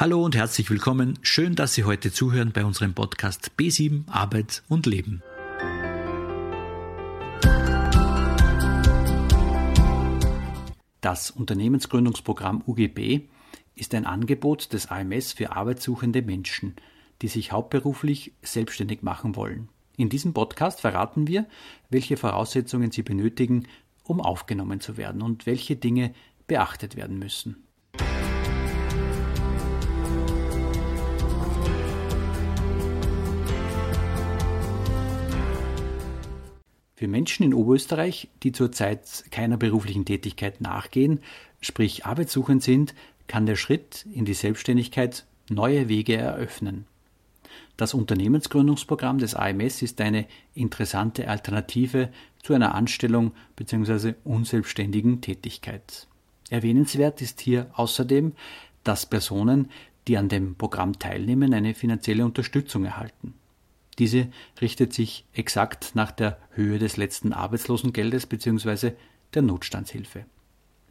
Hallo und herzlich willkommen. Schön, dass Sie heute zuhören bei unserem Podcast B7 Arbeit und Leben. Das Unternehmensgründungsprogramm UGB ist ein Angebot des AMS für arbeitssuchende Menschen, die sich hauptberuflich selbstständig machen wollen. In diesem Podcast verraten wir, welche Voraussetzungen Sie benötigen, um aufgenommen zu werden und welche Dinge beachtet werden müssen. Für Menschen in Oberösterreich, die zurzeit keiner beruflichen Tätigkeit nachgehen, sprich arbeitssuchend sind, kann der Schritt in die Selbstständigkeit neue Wege eröffnen. Das Unternehmensgründungsprogramm des AMS ist eine interessante Alternative zu einer Anstellung bzw. unselbstständigen Tätigkeit. Erwähnenswert ist hier außerdem, dass Personen, die an dem Programm teilnehmen, eine finanzielle Unterstützung erhalten. Diese richtet sich exakt nach der Höhe des letzten Arbeitslosengeldes bzw. der Notstandshilfe.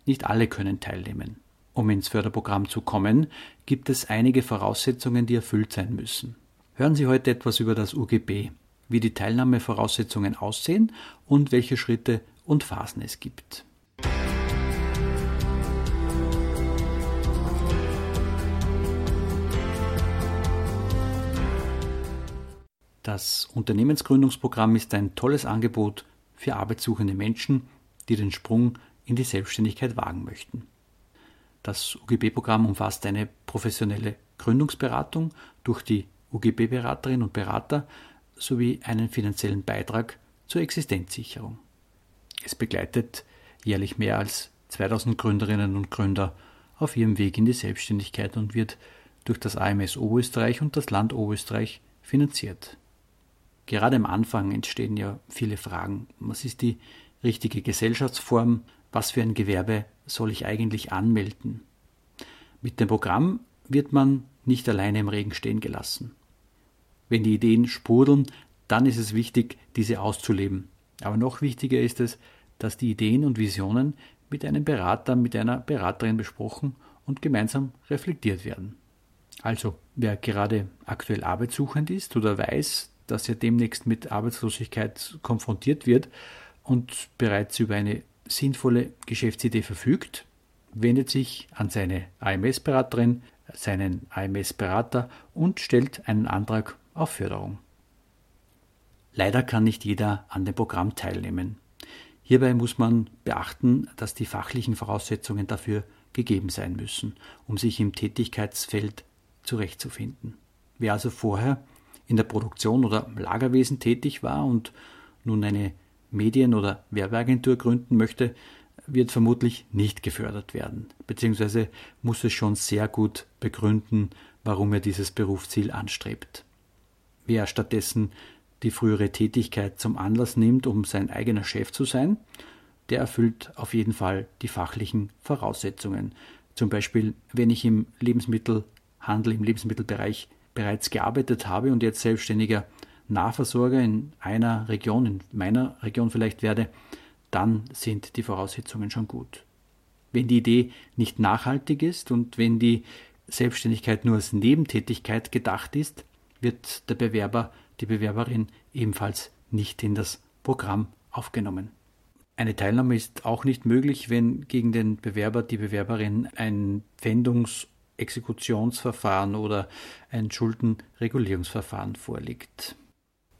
Nicht alle können teilnehmen. Um ins Förderprogramm zu kommen, gibt es einige Voraussetzungen, die erfüllt sein müssen. Hören Sie heute etwas über das UGB, wie die Teilnahmevoraussetzungen aussehen und welche Schritte und Phasen es gibt. Das Unternehmensgründungsprogramm ist ein tolles Angebot für arbeitssuchende Menschen, die den Sprung in die Selbstständigkeit wagen möchten. Das UGB-Programm umfasst eine professionelle Gründungsberatung durch die UGB-Beraterinnen und Berater sowie einen finanziellen Beitrag zur Existenzsicherung. Es begleitet jährlich mehr als 2000 Gründerinnen und Gründer auf ihrem Weg in die Selbstständigkeit und wird durch das AMS Oberösterreich und das Land Oberösterreich finanziert. Gerade am Anfang entstehen ja viele Fragen. Was ist die richtige Gesellschaftsform? Was für ein Gewerbe soll ich eigentlich anmelden? Mit dem Programm wird man nicht alleine im Regen stehen gelassen. Wenn die Ideen sprudeln, dann ist es wichtig, diese auszuleben. Aber noch wichtiger ist es, dass die Ideen und Visionen mit einem Berater, mit einer Beraterin besprochen und gemeinsam reflektiert werden. Also, wer gerade aktuell arbeitssuchend ist oder weiß, dass er demnächst mit Arbeitslosigkeit konfrontiert wird und bereits über eine sinnvolle Geschäftsidee verfügt, wendet sich an seine AMS-Beraterin, seinen AMS-Berater und stellt einen Antrag auf Förderung. Leider kann nicht jeder an dem Programm teilnehmen. Hierbei muss man beachten, dass die fachlichen Voraussetzungen dafür gegeben sein müssen, um sich im Tätigkeitsfeld zurechtzufinden. Wer also vorher in der Produktion oder Lagerwesen tätig war und nun eine Medien- oder Werbeagentur gründen möchte, wird vermutlich nicht gefördert werden, beziehungsweise muss es schon sehr gut begründen, warum er dieses Berufsziel anstrebt. Wer stattdessen die frühere Tätigkeit zum Anlass nimmt, um sein eigener Chef zu sein, der erfüllt auf jeden Fall die fachlichen Voraussetzungen. Zum Beispiel, wenn ich im Lebensmittelhandel, im Lebensmittelbereich bereits gearbeitet habe und jetzt selbstständiger Nahversorger in einer Region, in meiner Region vielleicht werde, dann sind die Voraussetzungen schon gut. Wenn die Idee nicht nachhaltig ist und wenn die Selbstständigkeit nur als Nebentätigkeit gedacht ist, wird der Bewerber, die Bewerberin ebenfalls nicht in das Programm aufgenommen. Eine Teilnahme ist auch nicht möglich, wenn gegen den Bewerber, die Bewerberin ein Pfändungs- Exekutionsverfahren oder ein Schuldenregulierungsverfahren vorliegt.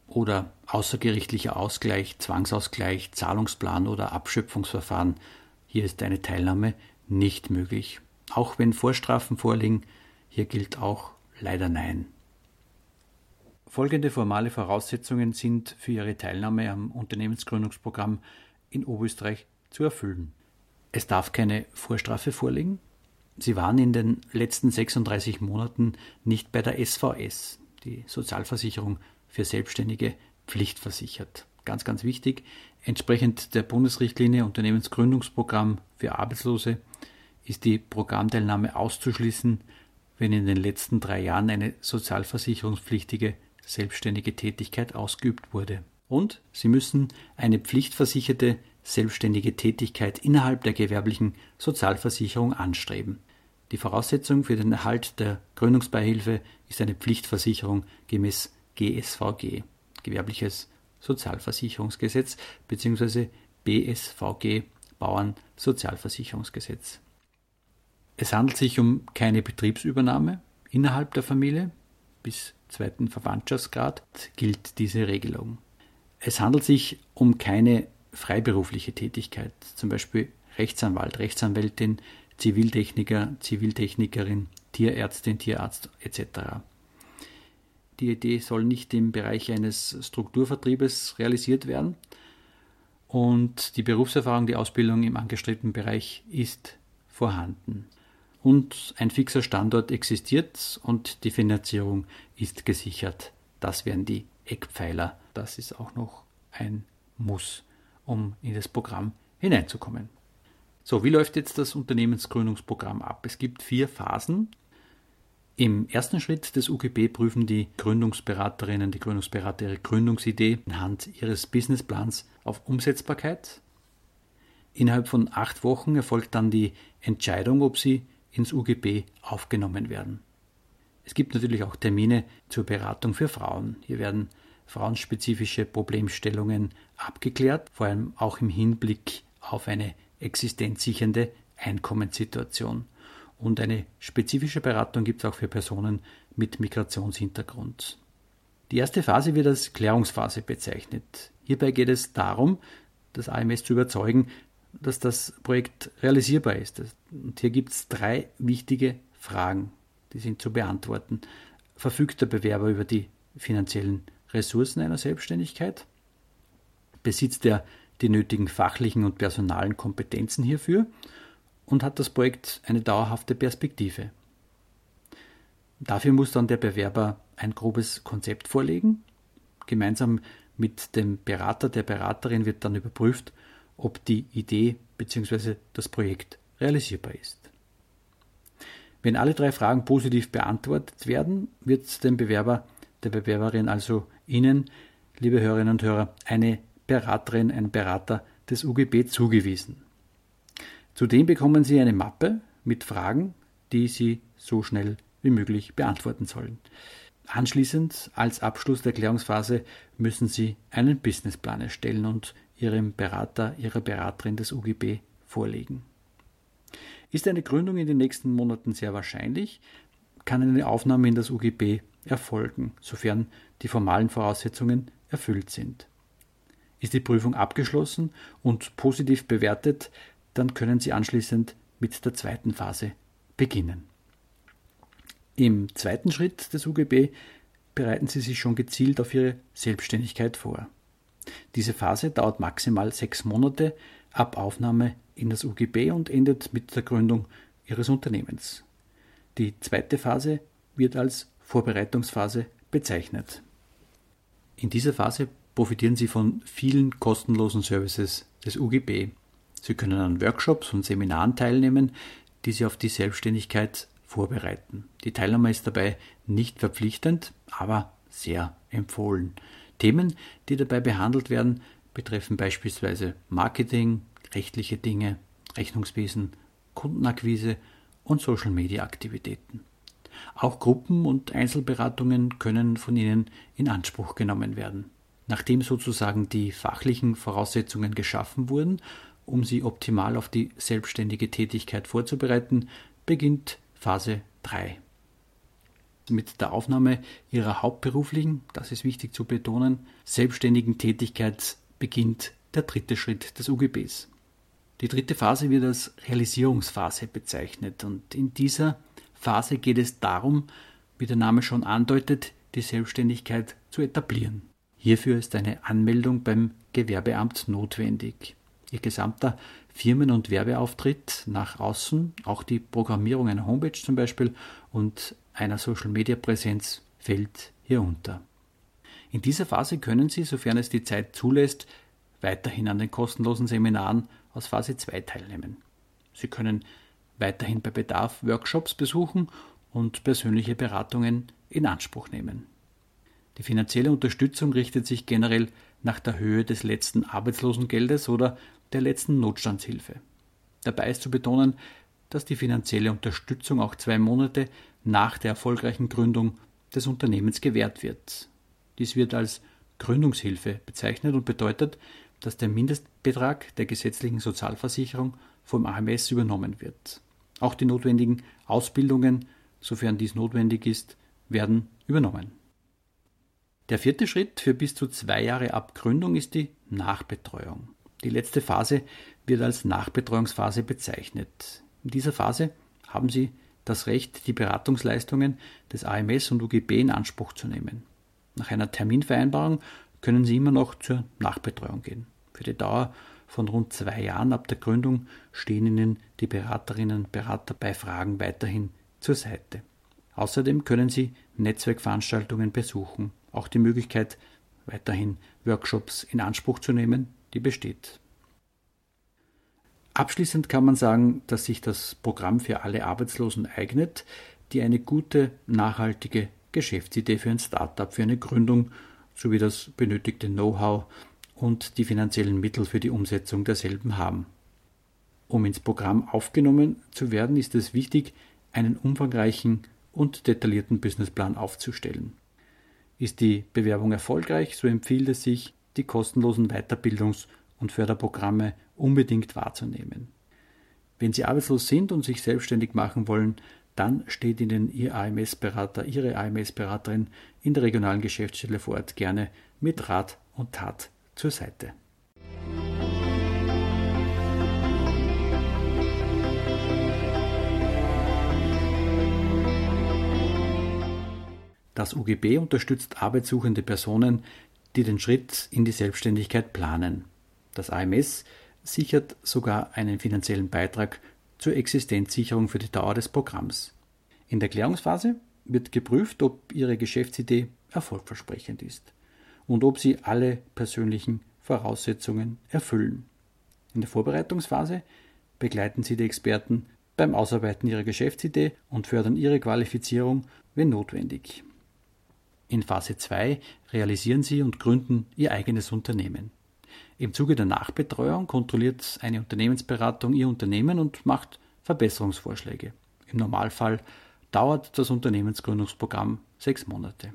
Oder außergerichtlicher Ausgleich, Zwangsausgleich, Zahlungsplan oder Abschöpfungsverfahren. Hier ist eine Teilnahme nicht möglich. Auch wenn Vorstrafen vorliegen, hier gilt auch leider Nein. Folgende formale Voraussetzungen sind für Ihre Teilnahme am Unternehmensgründungsprogramm in Oberösterreich zu erfüllen. Es darf keine Vorstrafe vorliegen, Sie waren in den letzten 36 Monaten nicht bei der SVS, die Sozialversicherung für Selbstständige, pflichtversichert. Ganz, ganz wichtig. Entsprechend der Bundesrichtlinie Unternehmensgründungsprogramm für Arbeitslose ist die Programmteilnahme auszuschließen, wenn in den letzten drei Jahren eine sozialversicherungspflichtige selbstständige Tätigkeit ausgeübt wurde. Und Sie müssen eine pflichtversicherte selbstständige Tätigkeit innerhalb der gewerblichen Sozialversicherung anstreben. Die Voraussetzung für den Erhalt der Gründungsbeihilfe ist eine Pflichtversicherung gemäß GSVG, Gewerbliches Sozialversicherungsgesetz bzw. BSVG, Bauernsozialversicherungsgesetz. Es handelt sich um keine Betriebsübernahme innerhalb der Familie. Bis zweiten Verwandtschaftsgrad gilt diese Regelung. Es handelt sich um keine freiberufliche Tätigkeit, zum Beispiel Rechtsanwalt, Rechtsanwältin, Ziviltechniker, Ziviltechnikerin, Tierärztin, Tierarzt etc. Die Idee soll nicht im Bereich eines Strukturvertriebes realisiert werden und die Berufserfahrung, die Ausbildung im angestrebten Bereich ist vorhanden. Und ein fixer Standort existiert und die Finanzierung ist gesichert. Das wären die Eckpfeiler. Das ist auch noch ein Muss, um in das Programm hineinzukommen. So, wie läuft jetzt das Unternehmensgründungsprogramm ab? Es gibt vier Phasen. Im ersten Schritt des UGB prüfen die Gründungsberaterinnen, die Gründungsberater ihre Gründungsidee anhand ihres Businessplans auf Umsetzbarkeit. Innerhalb von acht Wochen erfolgt dann die Entscheidung, ob sie ins UGB aufgenommen werden. Es gibt natürlich auch Termine zur Beratung für Frauen. Hier werden frauenspezifische Problemstellungen abgeklärt, vor allem auch im Hinblick auf eine existenzsichernde Einkommenssituation. Und eine spezifische Beratung gibt es auch für Personen mit Migrationshintergrund. Die erste Phase wird als Klärungsphase bezeichnet. Hierbei geht es darum, das AMS zu überzeugen, dass das Projekt realisierbar ist. Und hier gibt es drei wichtige Fragen, die sind zu beantworten. Verfügt der Bewerber über die finanziellen Ressourcen einer Selbstständigkeit? Besitzt er die nötigen fachlichen und personalen Kompetenzen hierfür und hat das Projekt eine dauerhafte Perspektive. Dafür muss dann der Bewerber ein grobes Konzept vorlegen. Gemeinsam mit dem Berater, der Beraterin wird dann überprüft, ob die Idee bzw. das Projekt realisierbar ist. Wenn alle drei Fragen positiv beantwortet werden, wird dem Bewerber, der Bewerberin, also Ihnen, liebe Hörerinnen und Hörer, eine Beraterin, ein Berater des UGB zugewiesen. Zudem bekommen Sie eine Mappe mit Fragen, die Sie so schnell wie möglich beantworten sollen. Anschließend, als Abschluss der Klärungsphase, müssen Sie einen Businessplan erstellen und Ihrem Berater, Ihrer Beraterin des UGB vorlegen. Ist eine Gründung in den nächsten Monaten sehr wahrscheinlich, kann eine Aufnahme in das UGB erfolgen, sofern die formalen Voraussetzungen erfüllt sind. Ist die Prüfung abgeschlossen und positiv bewertet, dann können Sie anschließend mit der zweiten Phase beginnen. Im zweiten Schritt des UGB bereiten Sie sich schon gezielt auf Ihre Selbstständigkeit vor. Diese Phase dauert maximal sechs Monate ab Aufnahme in das UGB und endet mit der Gründung Ihres Unternehmens. Die zweite Phase wird als Vorbereitungsphase bezeichnet. In dieser Phase profitieren Sie von vielen kostenlosen Services des UGB. Sie können an Workshops und Seminaren teilnehmen, die Sie auf die Selbstständigkeit vorbereiten. Die Teilnahme ist dabei nicht verpflichtend, aber sehr empfohlen. Themen, die dabei behandelt werden, betreffen beispielsweise Marketing, rechtliche Dinge, Rechnungswesen, Kundenakquise und Social-Media-Aktivitäten. Auch Gruppen- und Einzelberatungen können von Ihnen in Anspruch genommen werden. Nachdem sozusagen die fachlichen Voraussetzungen geschaffen wurden, um Sie optimal auf die selbstständige Tätigkeit vorzubereiten, beginnt Phase 3 mit der Aufnahme ihrer hauptberuflichen, das ist wichtig zu betonen, selbstständigen Tätigkeit beginnt der dritte Schritt des UGBs. Die dritte Phase wird als Realisierungsphase bezeichnet und in dieser Phase geht es darum, wie der Name schon andeutet, die Selbstständigkeit zu etablieren. Hierfür ist eine Anmeldung beim Gewerbeamt notwendig. Ihr gesamter Firmen- und Werbeauftritt nach außen, auch die Programmierung einer Homepage zum Beispiel und einer Social-Media-Präsenz fällt hier unter. In dieser Phase können Sie, sofern es die Zeit zulässt, weiterhin an den kostenlosen Seminaren aus Phase 2 teilnehmen. Sie können weiterhin bei Bedarf Workshops besuchen und persönliche Beratungen in Anspruch nehmen. Die finanzielle Unterstützung richtet sich generell nach der Höhe des letzten Arbeitslosengeldes oder der letzten Notstandshilfe. Dabei ist zu betonen, dass die finanzielle Unterstützung auch zwei Monate nach der erfolgreichen Gründung des Unternehmens gewährt wird. Dies wird als Gründungshilfe bezeichnet und bedeutet, dass der Mindestbetrag der gesetzlichen Sozialversicherung vom AMS übernommen wird. Auch die notwendigen Ausbildungen, sofern dies notwendig ist, werden übernommen. Der vierte Schritt für bis zu zwei Jahre ab Gründung ist die Nachbetreuung. Die letzte Phase wird als Nachbetreuungsphase bezeichnet. In dieser Phase haben Sie das Recht, die Beratungsleistungen des AMS und UGB in Anspruch zu nehmen. Nach einer Terminvereinbarung können Sie immer noch zur Nachbetreuung gehen. Für die Dauer von rund zwei Jahren ab der Gründung stehen Ihnen die Beraterinnen und Berater bei Fragen weiterhin zur Seite. Außerdem können Sie Netzwerkveranstaltungen besuchen. Auch die Möglichkeit, weiterhin Workshops in Anspruch zu nehmen, die besteht. Abschließend kann man sagen, dass sich das Programm für alle Arbeitslosen eignet, die eine gute, nachhaltige Geschäftsidee für ein Startup, für eine Gründung sowie das benötigte Know-how und die finanziellen Mittel für die Umsetzung derselben haben. Um ins Programm aufgenommen zu werden, ist es wichtig, einen umfangreichen und detaillierten Businessplan aufzustellen. Ist die Bewerbung erfolgreich, so empfiehlt es sich, die kostenlosen Weiterbildungs- und Förderprogramme unbedingt wahrzunehmen. Wenn Sie arbeitslos sind und sich selbstständig machen wollen, dann steht Ihnen Ihr AMS-Berater, Ihre AMS-Beraterin in der regionalen Geschäftsstelle vor Ort gerne mit Rat und Tat zur Seite. Das UGB unterstützt arbeitssuchende Personen, die den Schritt in die Selbstständigkeit planen. Das AMS sichert sogar einen finanziellen Beitrag zur Existenzsicherung für die Dauer des Programms. In der Klärungsphase wird geprüft, ob Ihre Geschäftsidee erfolgversprechend ist und ob Sie alle persönlichen Voraussetzungen erfüllen. In der Vorbereitungsphase begleiten Sie die Experten beim Ausarbeiten ihrer Geschäftsidee und fördern ihre Qualifizierung, wenn notwendig. In Phase 2 realisieren Sie und gründen Ihr eigenes Unternehmen. Im Zuge der Nachbetreuung kontrolliert eine Unternehmensberatung Ihr Unternehmen und macht Verbesserungsvorschläge. Im Normalfall dauert das Unternehmensgründungsprogramm sechs Monate.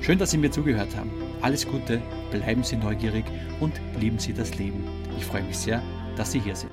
Schön, dass Sie mir zugehört haben. Alles Gute, bleiben Sie neugierig und lieben Sie das Leben. Ich freue mich sehr, dass Sie hier sind.